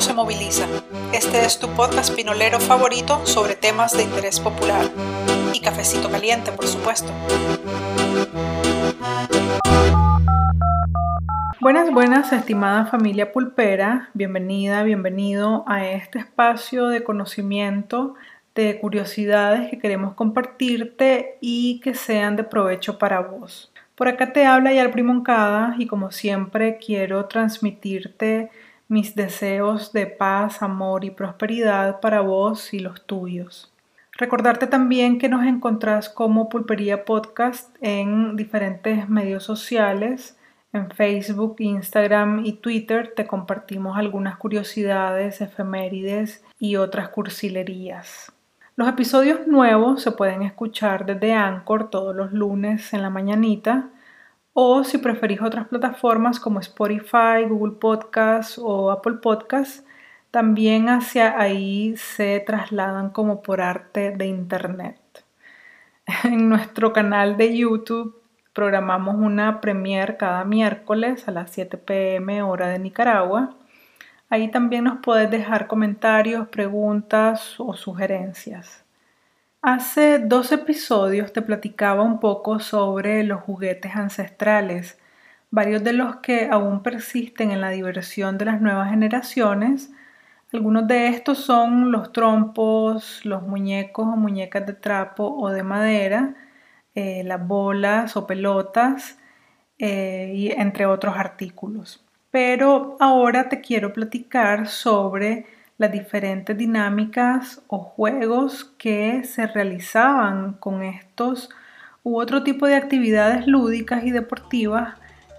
Se moviliza. Este es tu podcast pinolero favorito sobre temas de interés popular. Y cafecito caliente, por supuesto. Buenas, buenas, estimada familia pulpera. Bienvenida, bienvenido a este espacio de conocimiento, de curiosidades que queremos compartirte y que sean de provecho para vos. Por acá te habla Yalpri Moncada y como siempre quiero transmitirte mis deseos de paz, amor y prosperidad para vos y los tuyos. Recordarte también que nos encontrás como Pulpería Podcast en diferentes medios sociales. En Facebook, Instagram y Twitter te compartimos algunas curiosidades, efemérides y otras cursilerías. Los episodios nuevos se pueden escuchar desde Anchor todos los lunes en la mañanita o si preferís otras plataformas como Spotify, Google Podcast o Apple Podcast, también hacia ahí se trasladan como por arte de Internet. En nuestro canal de YouTube programamos una premiere cada miércoles a las 7 pm hora de Nicaragua Ahí también nos puedes dejar comentarios, preguntas o sugerencias. Hace dos episodios te platicaba un poco sobre los juguetes ancestrales, varios de los que aún persisten en la diversión de las nuevas generaciones. Algunos de estos son los trompos, los muñecos o muñecas de trapo o de madera, eh, las bolas o pelotas, eh, y entre otros artículos. Pero ahora te quiero platicar sobre las diferentes dinámicas o juegos que se realizaban con estos u otro tipo de actividades lúdicas y deportivas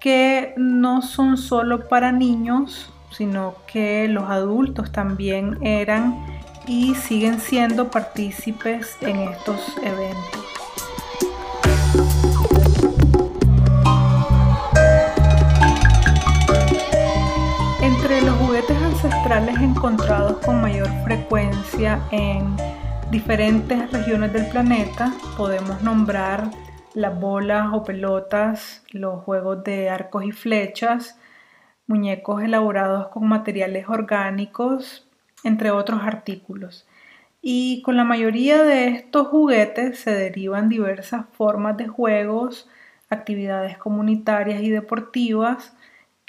que no son solo para niños, sino que los adultos también eran y siguen siendo partícipes en estos eventos. Ancestrales encontrados con mayor frecuencia en diferentes regiones del planeta podemos nombrar las bolas o pelotas, los juegos de arcos y flechas, muñecos elaborados con materiales orgánicos, entre otros artículos. Y con la mayoría de estos juguetes se derivan diversas formas de juegos, actividades comunitarias y deportivas,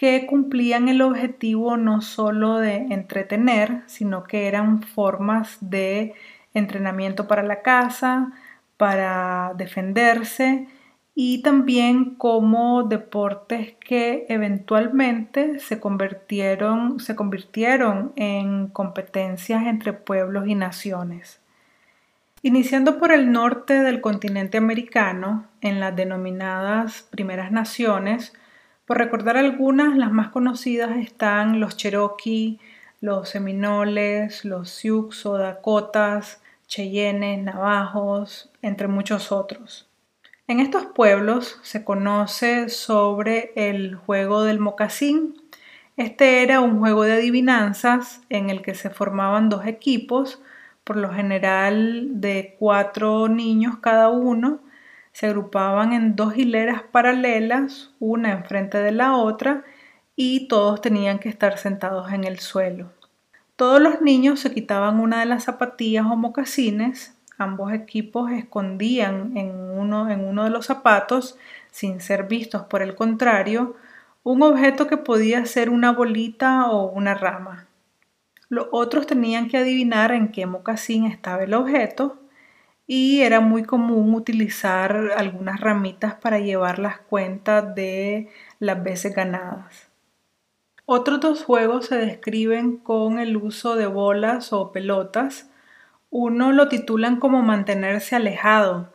que cumplían el objetivo no solo de entretener, sino que eran formas de entrenamiento para la casa, para defenderse y también como deportes que eventualmente se convirtieron, se convirtieron en competencias entre pueblos y naciones. Iniciando por el norte del continente americano, en las denominadas primeras naciones, por recordar algunas, las más conocidas están los Cherokee, los Seminoles, los Sioux o Dakotas, Cheyennes, Navajos, entre muchos otros. En estos pueblos se conoce sobre el juego del mocasín. Este era un juego de adivinanzas en el que se formaban dos equipos, por lo general de cuatro niños cada uno, se agrupaban en dos hileras paralelas, una enfrente de la otra, y todos tenían que estar sentados en el suelo. Todos los niños se quitaban una de las zapatillas o mocasines, ambos equipos escondían en uno, en uno de los zapatos, sin ser vistos por el contrario, un objeto que podía ser una bolita o una rama. Los otros tenían que adivinar en qué mocasín estaba el objeto y era muy común utilizar algunas ramitas para llevar las cuentas de las veces ganadas. Otros dos juegos se describen con el uso de bolas o pelotas. Uno lo titulan como mantenerse alejado.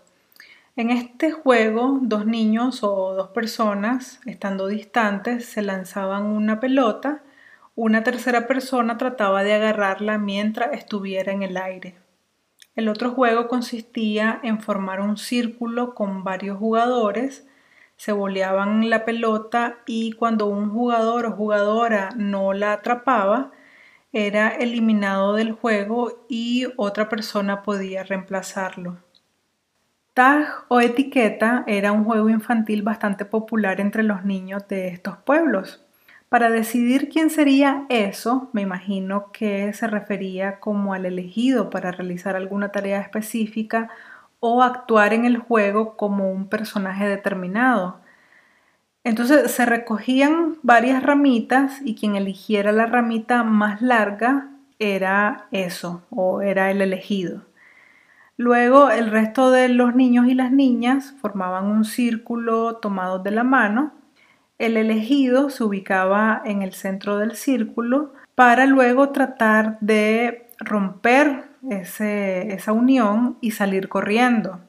En este juego, dos niños o dos personas, estando distantes, se lanzaban una pelota. Una tercera persona trataba de agarrarla mientras estuviera en el aire. El otro juego consistía en formar un círculo con varios jugadores, se boleaban la pelota y cuando un jugador o jugadora no la atrapaba, era eliminado del juego y otra persona podía reemplazarlo. Tag o etiqueta era un juego infantil bastante popular entre los niños de estos pueblos. Para decidir quién sería eso, me imagino que se refería como al elegido para realizar alguna tarea específica o actuar en el juego como un personaje determinado. Entonces se recogían varias ramitas y quien eligiera la ramita más larga era eso o era el elegido. Luego el resto de los niños y las niñas formaban un círculo tomados de la mano. El elegido se ubicaba en el centro del círculo para luego tratar de romper esa unión y salir corriendo.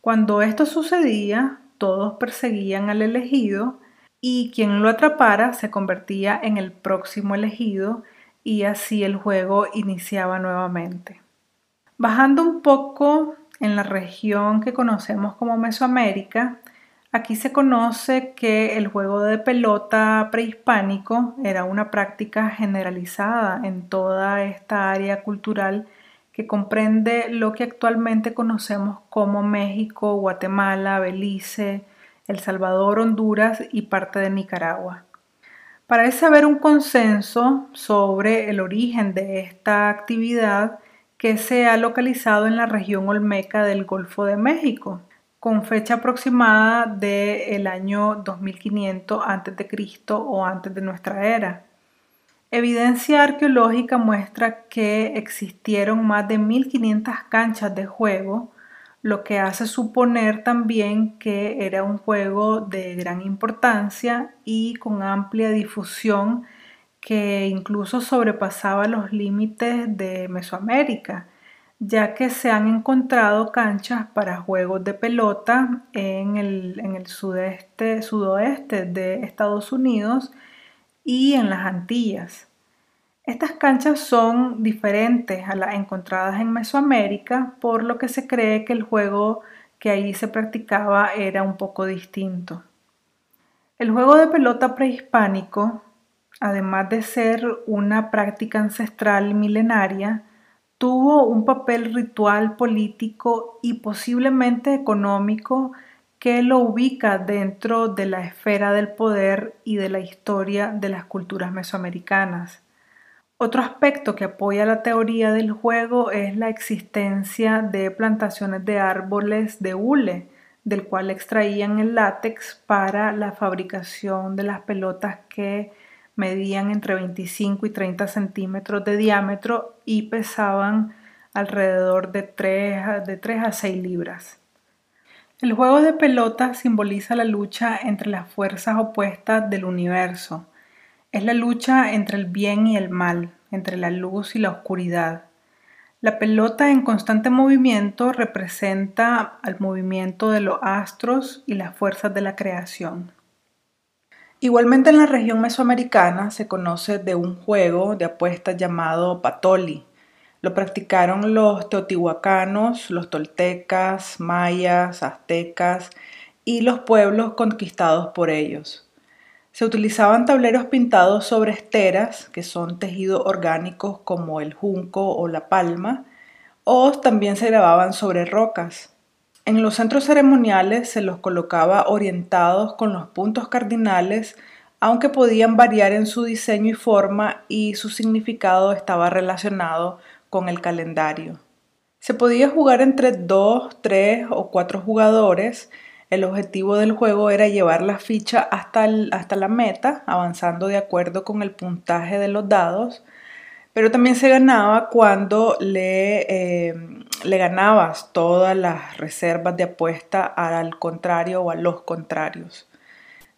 Cuando esto sucedía, todos perseguían al elegido y quien lo atrapara se convertía en el próximo elegido y así el juego iniciaba nuevamente. Bajando un poco en la región que conocemos como Mesoamérica, aquí se conoce que el juego de pelota prehispánico era una práctica generalizada en toda esta área cultural que comprende lo que actualmente conocemos como México, Guatemala, Belice, El Salvador, Honduras y parte de Nicaragua. Parece haber un consenso sobre el origen de esta actividad que se ha localizado en la región olmeca del Golfo de México, con fecha aproximada del año 2500 a.C. o antes de nuestra era. Evidencia arqueológica muestra que existieron más de 1500 canchas de juego, lo que hace suponer también que era un juego de gran importancia y con amplia difusión que incluso sobrepasaba los límites de Mesoamérica, ya que se han encontrado canchas para juegos de pelota en el, en el sudeste, sudoeste de Estados Unidos y en las Antillas. Estas canchas son diferentes a las encontradas en Mesoamérica, por lo que se cree que el juego que ahí se practicaba era un poco distinto. El juego de pelota prehispánico, además de ser una práctica ancestral milenaria, tuvo un papel ritual político y posiblemente económico que lo ubica dentro de la esfera del poder y de la historia de las culturas mesoamericanas. Otro aspecto que apoya la teoría del juego es la existencia de plantaciones de árboles de hule, del cual extraían el látex para la fabricación de las pelotas que medían entre 25 y 30 centímetros de diámetro y pesaban alrededor de 3, de 3 a 6 libras. El juego de pelota simboliza la lucha entre las fuerzas opuestas del universo. Es la lucha entre el bien y el mal, entre la luz y la oscuridad. La pelota en constante movimiento representa al movimiento de los astros y las fuerzas de la creación. Igualmente en la región mesoamericana se conoce de un juego de apuestas llamado patoli, lo practicaron los teotihuacanos, los toltecas, mayas, aztecas y los pueblos conquistados por ellos. Se utilizaban tableros pintados sobre esteras, que son tejidos orgánicos como el junco o la palma, o también se grababan sobre rocas. En los centros ceremoniales se los colocaba orientados con los puntos cardinales, aunque podían variar en su diseño y forma y su significado estaba relacionado con el calendario. Se podía jugar entre dos, tres o cuatro jugadores. El objetivo del juego era llevar la ficha hasta, hasta la meta, avanzando de acuerdo con el puntaje de los dados, pero también se ganaba cuando le, eh, le ganabas todas las reservas de apuesta al contrario o a los contrarios.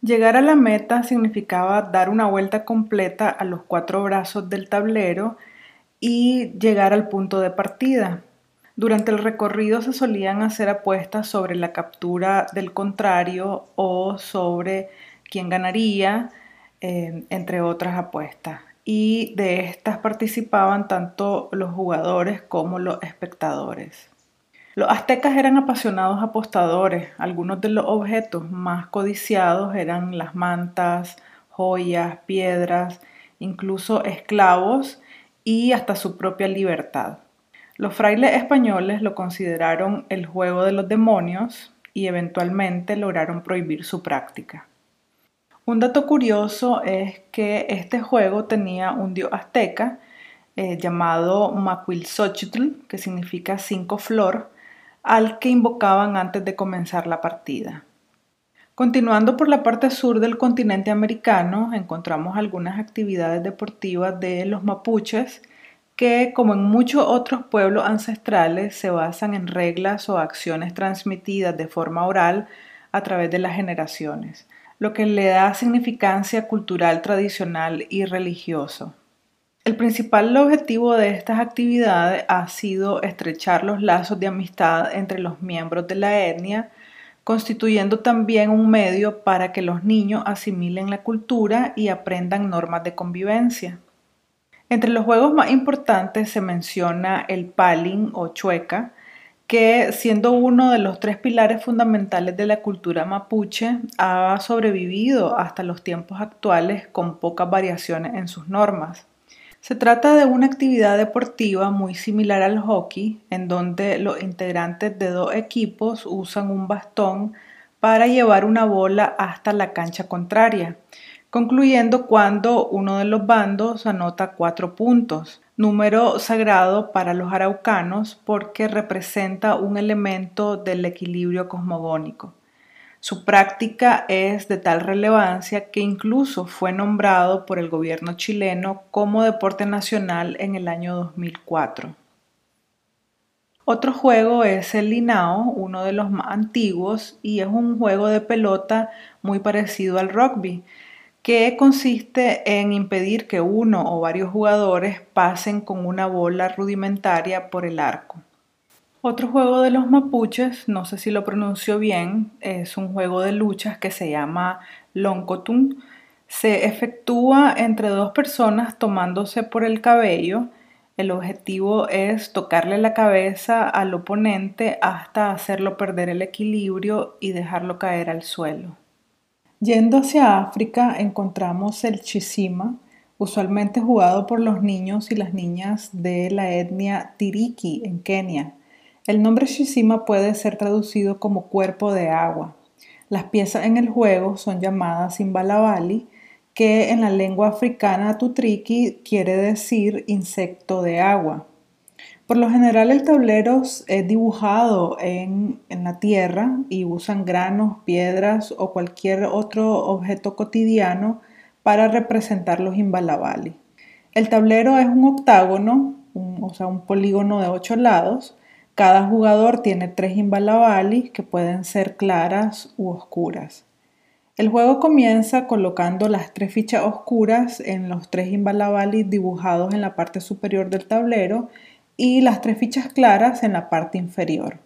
Llegar a la meta significaba dar una vuelta completa a los cuatro brazos del tablero y llegar al punto de partida. Durante el recorrido se solían hacer apuestas sobre la captura del contrario o sobre quién ganaría, eh, entre otras apuestas. Y de estas participaban tanto los jugadores como los espectadores. Los aztecas eran apasionados apostadores. Algunos de los objetos más codiciados eran las mantas, joyas, piedras, incluso esclavos y hasta su propia libertad. Los frailes españoles lo consideraron el juego de los demonios y eventualmente lograron prohibir su práctica. Un dato curioso es que este juego tenía un dios azteca eh, llamado Macuilxochitl, que significa cinco flor, al que invocaban antes de comenzar la partida. Continuando por la parte sur del continente americano, encontramos algunas actividades deportivas de los mapuches que, como en muchos otros pueblos ancestrales, se basan en reglas o acciones transmitidas de forma oral a través de las generaciones lo que le da significancia cultural, tradicional y religioso. El principal objetivo de estas actividades ha sido estrechar los lazos de amistad entre los miembros de la etnia, constituyendo también un medio para que los niños asimilen la cultura y aprendan normas de convivencia. Entre los juegos más importantes se menciona el palin o chueca, que siendo uno de los tres pilares fundamentales de la cultura mapuche, ha sobrevivido hasta los tiempos actuales con pocas variaciones en sus normas. Se trata de una actividad deportiva muy similar al hockey, en donde los integrantes de dos equipos usan un bastón para llevar una bola hasta la cancha contraria, concluyendo cuando uno de los bandos anota cuatro puntos número sagrado para los araucanos porque representa un elemento del equilibrio cosmogónico. Su práctica es de tal relevancia que incluso fue nombrado por el gobierno chileno como deporte nacional en el año 2004. Otro juego es el Linao, uno de los más antiguos, y es un juego de pelota muy parecido al rugby, que consiste en impedir que uno o varios jugadores pasen con una bola rudimentaria por el arco. Otro juego de los mapuches, no sé si lo pronuncio bien, es un juego de luchas que se llama Loncotun. Se efectúa entre dos personas tomándose por el cabello. El objetivo es tocarle la cabeza al oponente hasta hacerlo perder el equilibrio y dejarlo caer al suelo. Yendo hacia África encontramos el chisima, usualmente jugado por los niños y las niñas de la etnia Tiriki en Kenia. El nombre chisima puede ser traducido como cuerpo de agua. Las piezas en el juego son llamadas imbalabali, que en la lengua africana tutriki quiere decir insecto de agua. Por lo general el tablero es dibujado en, la tierra y usan granos, piedras o cualquier otro objeto cotidiano para representar los imbalabali. El tablero es un octágono, o sea, un polígono de ocho lados. Cada jugador tiene tres imbalabali que pueden ser claras u oscuras. El juego comienza colocando las tres fichas oscuras en los tres imbalabali dibujados en la parte superior del tablero y las tres fichas claras en la parte inferior.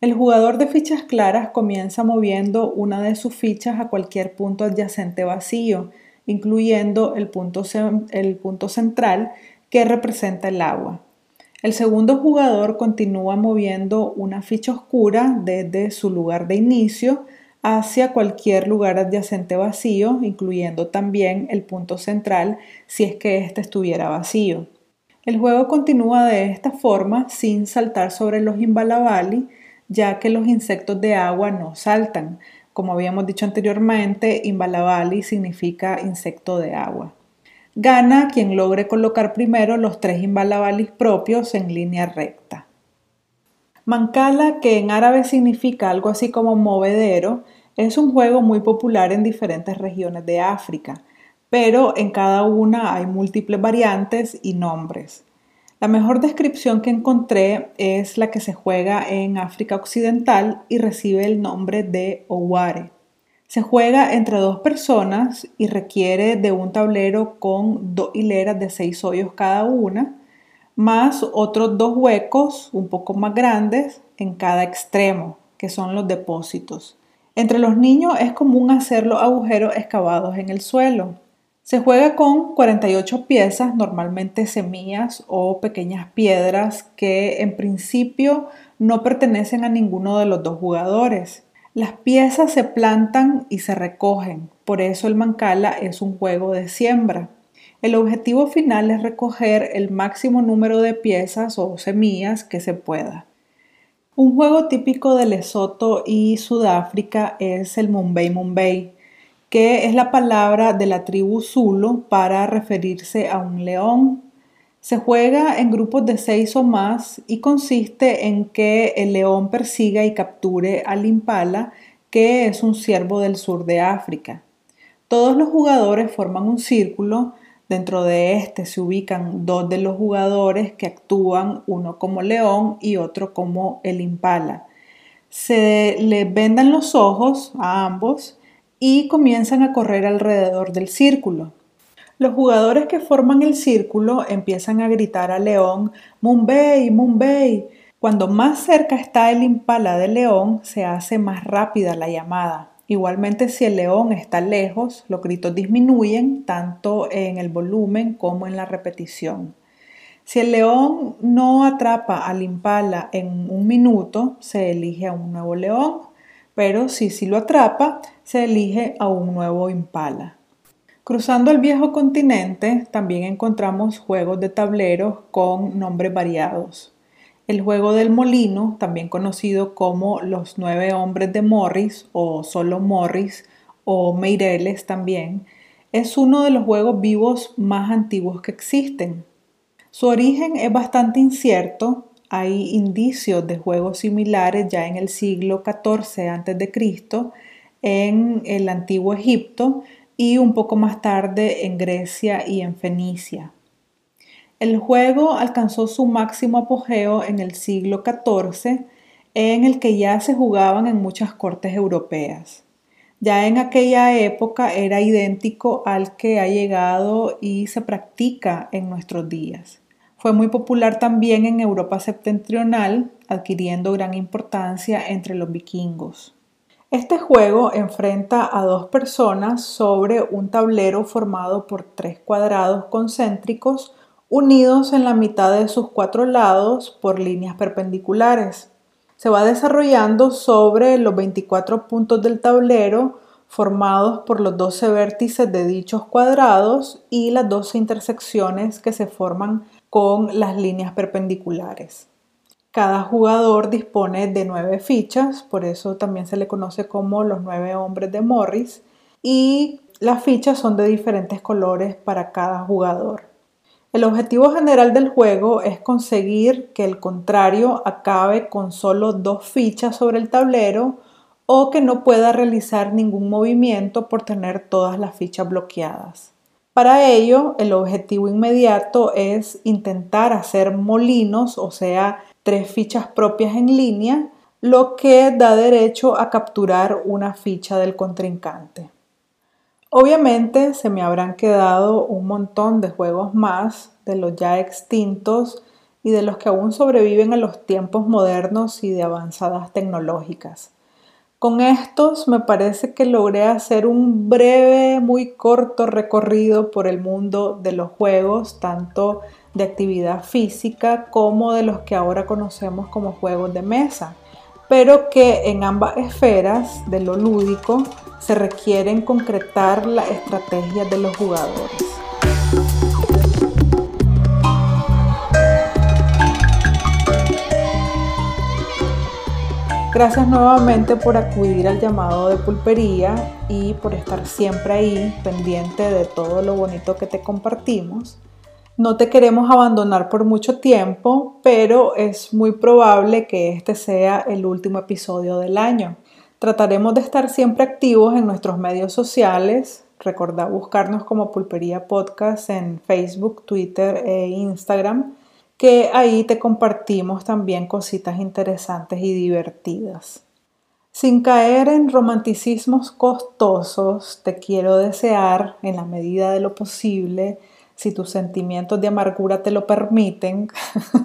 El jugador de fichas claras comienza moviendo una de sus fichas a cualquier punto adyacente vacío, incluyendo el punto, el punto central que representa el agua. El segundo jugador continúa moviendo una ficha oscura desde su lugar de inicio hacia cualquier lugar adyacente vacío, incluyendo también el punto central si es que éste estuviera vacío. El juego continúa de esta forma sin saltar sobre los imbalabali, ya que los insectos de agua no saltan. Como habíamos dicho anteriormente, imbalabali significa insecto de agua. Gana quien logre colocar primero los tres imbalabalis propios en línea recta. Mancala, que en árabe significa algo así como movedero, es un juego muy popular en diferentes regiones de África pero en cada una hay múltiples variantes y nombres. La mejor descripción que encontré es la que se juega en África Occidental y recibe el nombre de Oware. Se juega entre dos personas y requiere de un tablero con dos hileras de seis hoyos cada una, más otros dos huecos un poco más grandes en cada extremo, que son los depósitos. Entre los niños es común hacer los agujeros excavados en el suelo. Se juega con 48 piezas, normalmente semillas o pequeñas piedras que en principio no pertenecen a ninguno de los dos jugadores. Las piezas se plantan y se recogen, por eso el mancala es un juego de siembra. El objetivo final es recoger el máximo número de piezas o semillas que se pueda. Un juego típico de Lesoto y Sudáfrica es el Mumbai Mumbai, que es la palabra de la tribu Zulu para referirse a un león. Se juega en grupos de seis o más y consiste en que el león persiga y capture al impala, que es un ciervo del sur de África. Todos los jugadores forman un círculo Dentro de este se ubican dos de los jugadores que actúan, uno como león y otro como el impala. Se les vendan los ojos a ambos y comienzan a correr alrededor del círculo. Los jugadores que forman el círculo empiezan a gritar al león, Mumbai, Mumbai. Cuando más cerca está el impala del león, se hace más rápida la llamada. Igualmente, si el león está lejos, los gritos disminuyen tanto en el volumen como en la repetición. Si el león no atrapa al impala en un minuto, se elige a un nuevo león, pero si sí lo atrapa, se elige a un nuevo impala. Cruzando el viejo continente, también encontramos juegos de tableros con nombres variados. El juego del molino, también conocido como Los nueve hombres de Morris o solo Morris o Meireles también, es uno de los juegos vivos más antiguos que existen. Su origen es bastante incierto, hay indicios de juegos similares ya en el siglo XIV a.C. en el antiguo Egipto y un poco más tarde en Grecia y en Fenicia. El juego alcanzó su máximo apogeo en el siglo XIV, en el que ya se jugaban en muchas cortes europeas. Ya en aquella época era idéntico al que ha llegado y se practica en nuestros días. Fue muy popular también en Europa septentrional, adquiriendo gran importancia entre los vikingos. Este juego enfrenta a dos personas sobre un tablero formado por tres cuadrados concéntricos unidos en la mitad de sus cuatro lados por líneas perpendiculares. Se va desarrollando sobre los 24 puntos del tablero formados por los 12 vértices de dichos cuadrados y las 12 intersecciones que se forman con las líneas perpendiculares. Cada jugador dispone de nueve fichas, por eso también se le conoce como los nueve hombres de Morris, y las fichas son de diferentes colores para cada jugador. El objetivo general del juego es conseguir que el contrario acabe con solo dos fichas sobre el tablero o que no pueda realizar ningún movimiento por tener todas las fichas bloqueadas. Para ello, el objetivo inmediato es intentar hacer molinos, o sea, tres fichas propias en línea, lo que da derecho a capturar una ficha del contrincante. Obviamente se me habrán quedado un montón de juegos más de los ya extintos y de los que aún sobreviven a los tiempos modernos y de avanzadas tecnológicas. Con estos me parece que logré hacer un breve, muy corto recorrido por el mundo de los juegos, tanto de actividad física como de los que ahora conocemos como juegos de mesa, pero que en ambas esferas de lo lúdico se requieren concretar la estrategia de los jugadores. Gracias nuevamente por acudir al llamado de pulpería y por estar siempre ahí pendiente de todo lo bonito que te compartimos. No te queremos abandonar por mucho tiempo, pero es muy probable que este sea el último episodio del año. Trataremos de estar siempre activos en nuestros medios sociales. Recordá buscarnos como Pulpería Podcast en Facebook, Twitter e Instagram, que ahí te compartimos también cositas interesantes y divertidas. Sin caer en romanticismos costosos, te quiero desear, en la medida de lo posible, si tus sentimientos de amargura te lo permiten,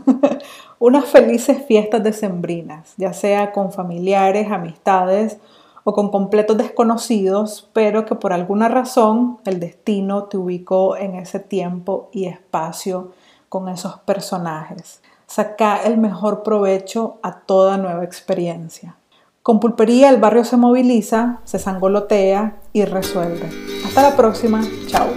unas felices fiestas decembrinas, ya sea con familiares, amistades o con completos desconocidos, pero que por alguna razón el destino te ubicó en ese tiempo y espacio con esos personajes. Saca el mejor provecho a toda nueva experiencia. Con pulpería el barrio se moviliza, se sangolotea y resuelve. Hasta la próxima. Chao.